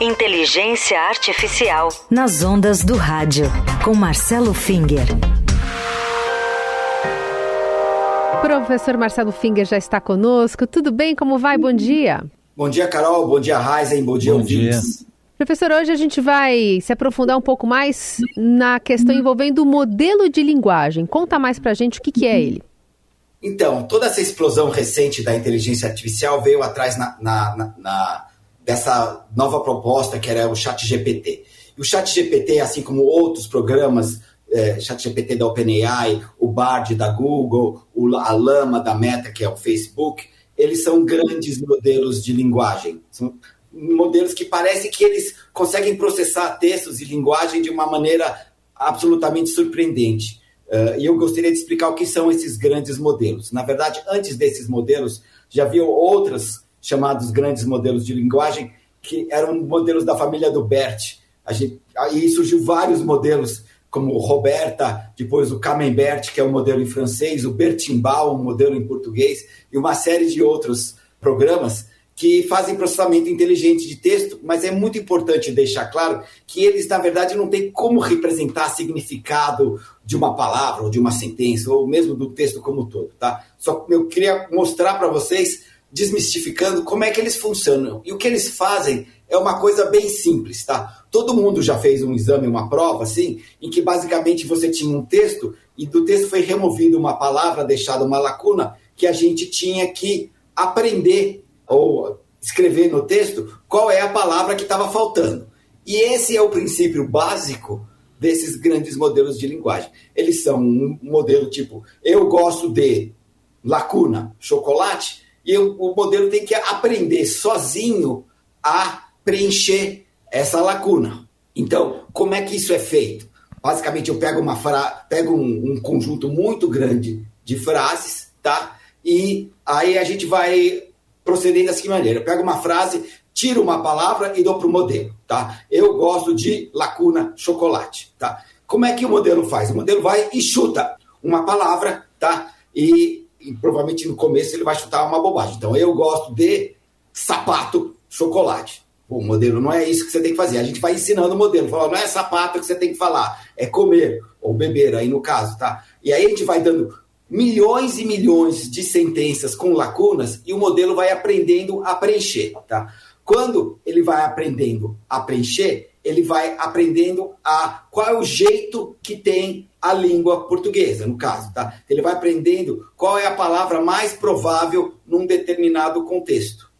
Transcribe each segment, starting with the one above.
Inteligência Artificial. Nas ondas do rádio. Com Marcelo Finger. Professor Marcelo Finger já está conosco. Tudo bem? Como vai? Bom dia. Bom dia, Carol. Bom dia, Raizen. Bom dia, Bom ouvintes. dia. Professor, hoje a gente vai se aprofundar um pouco mais na questão envolvendo o modelo de linguagem. Conta mais pra gente o que, que é ele. Então, toda essa explosão recente da inteligência artificial veio atrás na, na- na- na- dessa nova proposta que era o Chat GPT. E o Chat GPT, assim como outros programas, é, Chat GPT da OpenAI, o Bard da Google, o, a Lama da Meta, que é o Facebook, eles são grandes modelos de linguagem. São modelos que parece que eles conseguem processar textos e linguagem de uma maneira absolutamente surpreendente. Uh, e eu gostaria de explicar o que são esses grandes modelos. Na verdade, antes desses modelos, já havia outros chamados grandes modelos de linguagem, que eram modelos da família do BERT. A gente, aí surgiu vários modelos, como o Roberta, depois o Camembert, que é um modelo em francês, o Bertimbau, um modelo em português, e uma série de outros programas que fazem processamento inteligente de texto, mas é muito importante deixar claro que eles, na verdade, não têm como representar significado de uma palavra, ou de uma sentença, ou mesmo do texto como um todo, tá? Só eu queria mostrar para vocês, desmistificando como é que eles funcionam. E o que eles fazem é uma coisa bem simples, tá? Todo mundo já fez um exame, uma prova, assim, em que basicamente você tinha um texto e do texto foi removido uma palavra, deixada uma lacuna, que a gente tinha que aprender ou escrever no texto qual é a palavra que estava faltando. E esse é o princípio básico desses grandes modelos de linguagem. Eles são um modelo tipo, eu gosto de lacuna, chocolate, e eu, o modelo tem que aprender sozinho a preencher essa lacuna. Então, como é que isso é feito? Basicamente, eu pego, uma fra... pego um, um conjunto muito grande de frases, tá? E aí a gente vai procedendo da seguinte maneira: eu pego uma frase, tiro uma palavra e dou para o modelo, tá? Eu gosto de lacuna chocolate, tá? Como é que o modelo faz? O modelo vai e chuta uma palavra, tá? E, e provavelmente no começo ele vai chutar uma bobagem. Então, eu gosto de sapato chocolate. O modelo não é isso que você tem que fazer. A gente vai ensinando o modelo, falando, não é sapato que você tem que falar, é comer ou beber, aí no caso, tá? E aí a gente vai dando milhões e milhões de sentenças com lacunas e o modelo vai aprendendo a preencher, tá? Quando ele vai aprendendo a preencher, ele vai aprendendo a qual é o jeito que tem a língua portuguesa, no caso, tá? Ele vai aprendendo qual é a palavra mais provável num determinado contexto.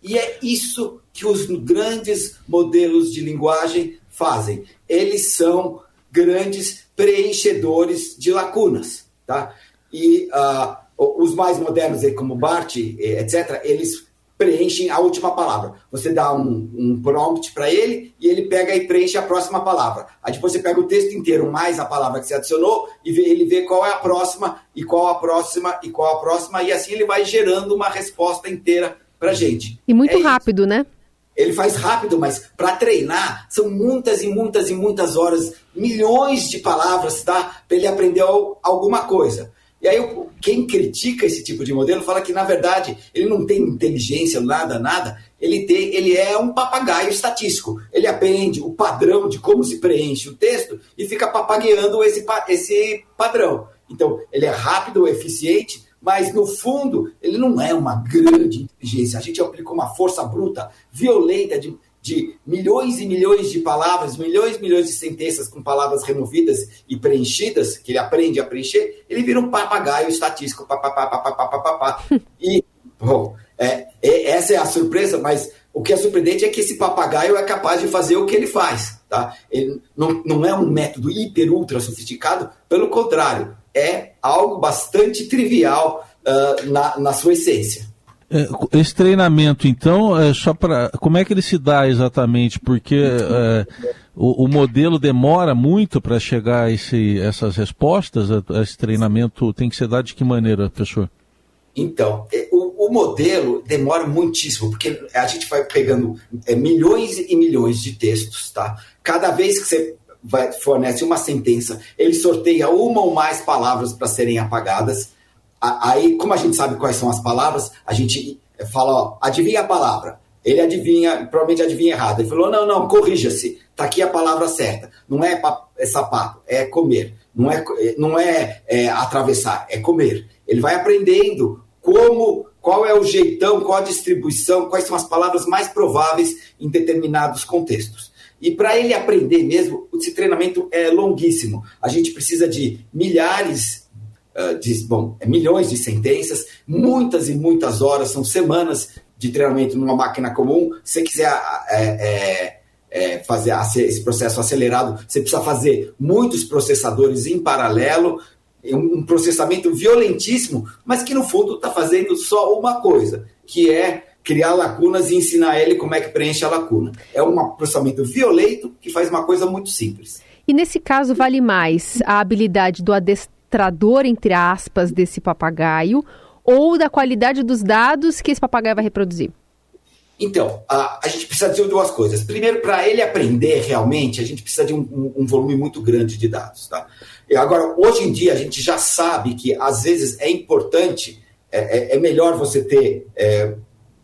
E é isso que os grandes modelos de linguagem fazem. Eles são grandes preenchedores de lacunas, tá? E uh, os mais modernos, como Bart, etc., eles preenchem a última palavra. Você dá um, um prompt para ele e ele pega e preenche a próxima palavra. Aí depois você pega o texto inteiro mais a palavra que você adicionou e vê, ele vê qual é a próxima e qual a próxima e qual a próxima e assim ele vai gerando uma resposta inteira para gente. E muito É rápido, isso. né? Ele faz rápido, mas para treinar são muitas e muitas e muitas horas, milhões de palavras, tá? Para ele aprender alguma coisa. E aí, quem critica esse tipo de modelo fala que, na verdade, ele não tem inteligência, nada, nada. Ele, tem, ele é um papagaio estatístico. Ele aprende o padrão de como se preenche o texto e fica papagueando esse, esse padrão. Então, ele é rápido, eficiente, mas, no fundo, ele não é uma grande inteligência. A gente aplicou uma força bruta, violenta, de, de milhões e milhões de palavras, milhões e milhões de sentenças com palavras removidas e preenchidas, que ele aprende a preencher, ele vira um papagaio estatístico. Pá, pá, pá, pá, pá, pá, pá. E, bom, é, é, essa é a surpresa, mas o que é surpreendente é que esse papagaio é capaz de fazer o que ele faz. Tá? Ele não, não é um método hiper, ultra sofisticado, pelo contrário, é algo bastante trivial uh, na, na sua essência. Esse treinamento, então, é só para. Como é que ele se dá exatamente? Porque é, o, o, modelo demora muito para chegar a esse, essas respostas? Esse treinamento tem que ser dado de que maneira, professor? Então, o, o, modelo demora muitíssimo, porque a gente vai pegando é, milhões e milhões de textos, tá? Cada vez que você vai, fornece uma sentença, ele sorteia uma ou mais palavras para serem apagadas. Aí, como a gente sabe quais são as palavras, a gente fala, ó, adivinha a palavra. ele adivinha, provavelmente adivinha errado. Ele falou: não, não, corrija-se, está aqui a palavra certa. Não é, é sapato, é comer. Não é, não é, é atravessar, é comer. Ele vai aprendendo como, qual é o jeitão, qual a distribuição, quais são as palavras mais prováveis em determinados contextos. E para ele aprender mesmo, esse treinamento é longuíssimo. A gente precisa de milhares uh, de, bom, é milhões de sentenças, muitas e muitas horas, são semanas de treinamento numa máquina comum. Se você quiser é, é, fazer esse processo acelerado, você precisa fazer muitos processadores em paralelo, um processamento violentíssimo, mas que no fundo está fazendo só uma coisa, que é criar lacunas e ensinar ele como é que preenche a lacuna. É um processamento violento que faz uma coisa muito simples. E nesse caso vale mais a habilidade do adestrador, entre aspas, desse papagaio, ou da qualidade dos dados que esse papagaio vai reproduzir? Então, a, a gente precisa de duas coisas. Primeiro, para ele aprender realmente, a gente precisa de um, um, um, volume muito grande de dados. Tá? E agora, hoje em dia, a gente já sabe que às vezes é importante, é, é, é melhor você ter é,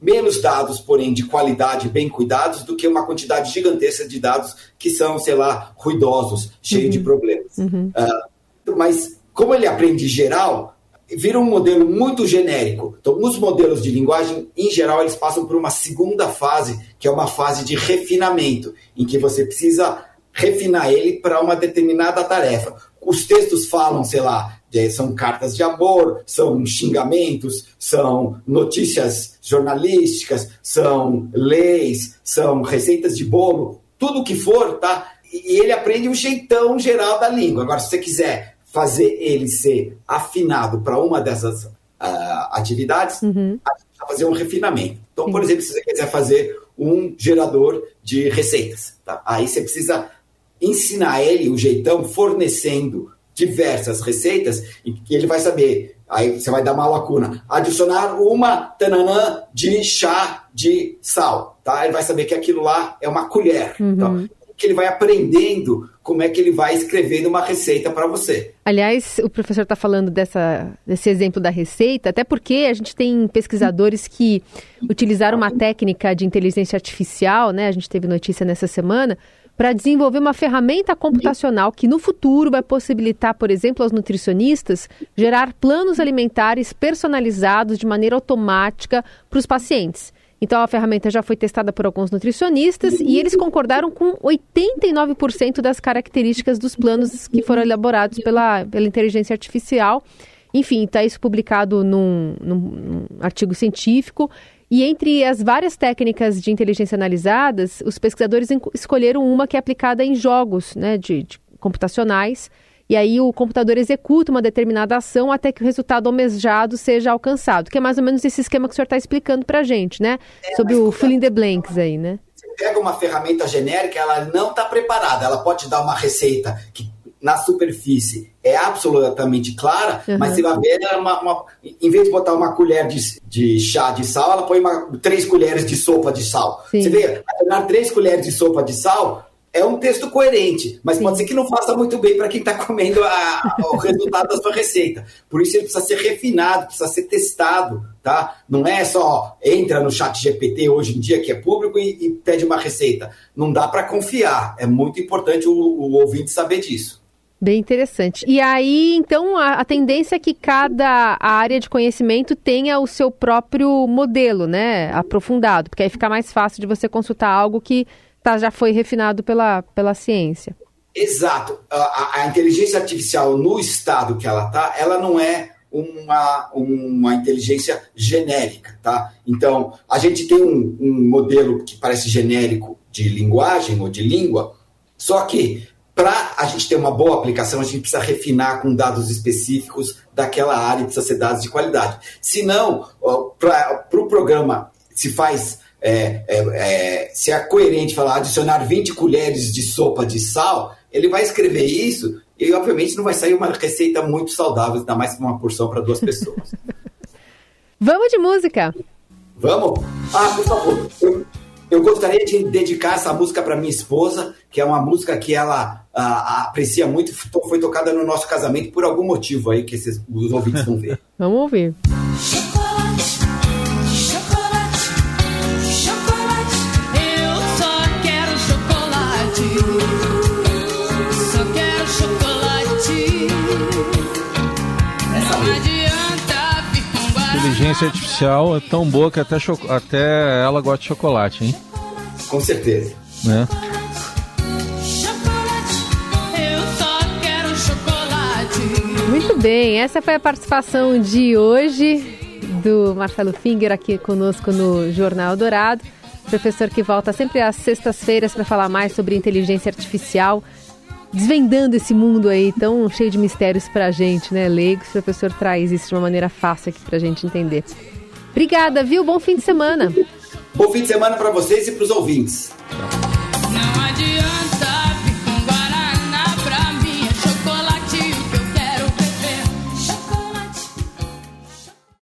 menos dados, porém de qualidade bem cuidados, do que uma quantidade gigantesca de dados que são, sei lá, ruidosos, cheios uhum. de problemas. Uhum. Uh, mas, como ele aprende geral, vira um modelo muito genérico. Então, os modelos de linguagem, em geral, eles passam por uma segunda fase, que é uma fase de refinamento, em que você precisa refinar ele para uma determinada tarefa. Os textos falam, sei lá, são cartas de amor, são xingamentos, são notícias jornalísticas, são leis, são receitas de bolo, tudo o que for, tá? E ele aprende o jeitão geral da língua. Agora, se você quiser fazer ele ser afinado para uma dessas uh, atividades, uhum. a gente vai fazer um refinamento. Então, por exemplo, se você quiser fazer um gerador de receitas, tá? aí você precisa ensinar ele o jeitão fornecendo diversas receitas e que ele vai saber. Aí você vai dar uma lacuna. Adicionar uma tananã de chá de sal, tá? Ele vai saber que aquilo lá é uma colher. Uhum. Então, que ele vai aprendendo como é que ele vai escrevendo uma receita para você. Aliás, o professor está falando dessa, desse exemplo da receita, até porque a gente tem pesquisadores que utilizaram uma técnica de inteligência artificial, né? A gente teve notícia nessa semana, para desenvolver uma ferramenta computacional que no futuro vai possibilitar, por exemplo, aos nutricionistas gerar planos alimentares personalizados de maneira automática para os pacientes. Então a ferramenta já foi testada por alguns nutricionistas e eles concordaram com 89% das características dos planos que foram elaborados pela, pela inteligência artificial. Enfim, está isso publicado num, num, artigo científico. E entre as várias técnicas de inteligência analisadas, os pesquisadores escolheram uma que é aplicada em jogos né, de, de computacionais e aí o computador executa uma determinada ação até que o resultado almejado seja alcançado, que é mais ou menos esse esquema que o senhor está explicando para a gente, né? É, Sobre o fill in the blanks aí, né? Você pega uma ferramenta genérica, ela não está preparada, ela pode dar uma receita que na superfície é absolutamente clara, uhum. mas você vai ver, uma, uma, em vez de botar uma colher de, de chá de sal, ela põe uma, três colheres de sopa de sal. Sim. Você vê, adicionar três colheres de sopa de sal, é um texto coerente, mas pode ser que não faça muito bem para quem está comendo a, o resultado da sua receita. Por isso ele precisa ser refinado, precisa ser testado, tá? Não é só entra no chat GPT hoje em dia, que é público, e, e pede uma receita. Não dá para confiar. É muito importante o, o, ouvinte saber disso. Bem interessante. E aí, então, a, a tendência é que cada área de conhecimento tenha o seu próprio modelo, né? Aprofundado, porque aí fica mais fácil de você consultar algo que tá, já foi refinado pela, pela ciência. Exato. A, a inteligência artificial no estado que ela está, ela não é uma, uma inteligência genérica, tá? Então, a gente tem um, um modelo que parece genérico de linguagem ou de língua, só que para a gente ter uma boa aplicação, a gente precisa refinar com dados específicos daquela área, precisa ser dados de qualidade. Se não, para o pro programa se faz é, é, se é coerente falar adicionar 20 colheres de sopa de sal, ele vai escrever isso e, obviamente, não vai sair uma receita muito saudável, ainda mais uma porção para duas pessoas. Vamos de música! Vamos? Ah, por favor, eu, eu gostaria de dedicar essa música para minha esposa, que é uma música que ela ah, aprecia muito, foi tocada no nosso casamento por algum motivo aí que esses, os ouvintes vão ver. Vamos ouvir. inteligência artificial é tão boa que até, até ela gosta de chocolate, hein? Com certeza. Né? Muito bem, essa foi a participação de hoje do Marcelo Finger aqui conosco no Jornal Dourado. Professor que volta sempre às sextas-feiras para falar mais sobre inteligência artificial, desvendando esse mundo aí tão cheio de mistérios para a gente, né, leigos. O professor traz isso de uma maneira fácil aqui para a gente entender. Obrigada, viu? Bom fim de semana. Bom fim de semana para vocês e para os ouvintes.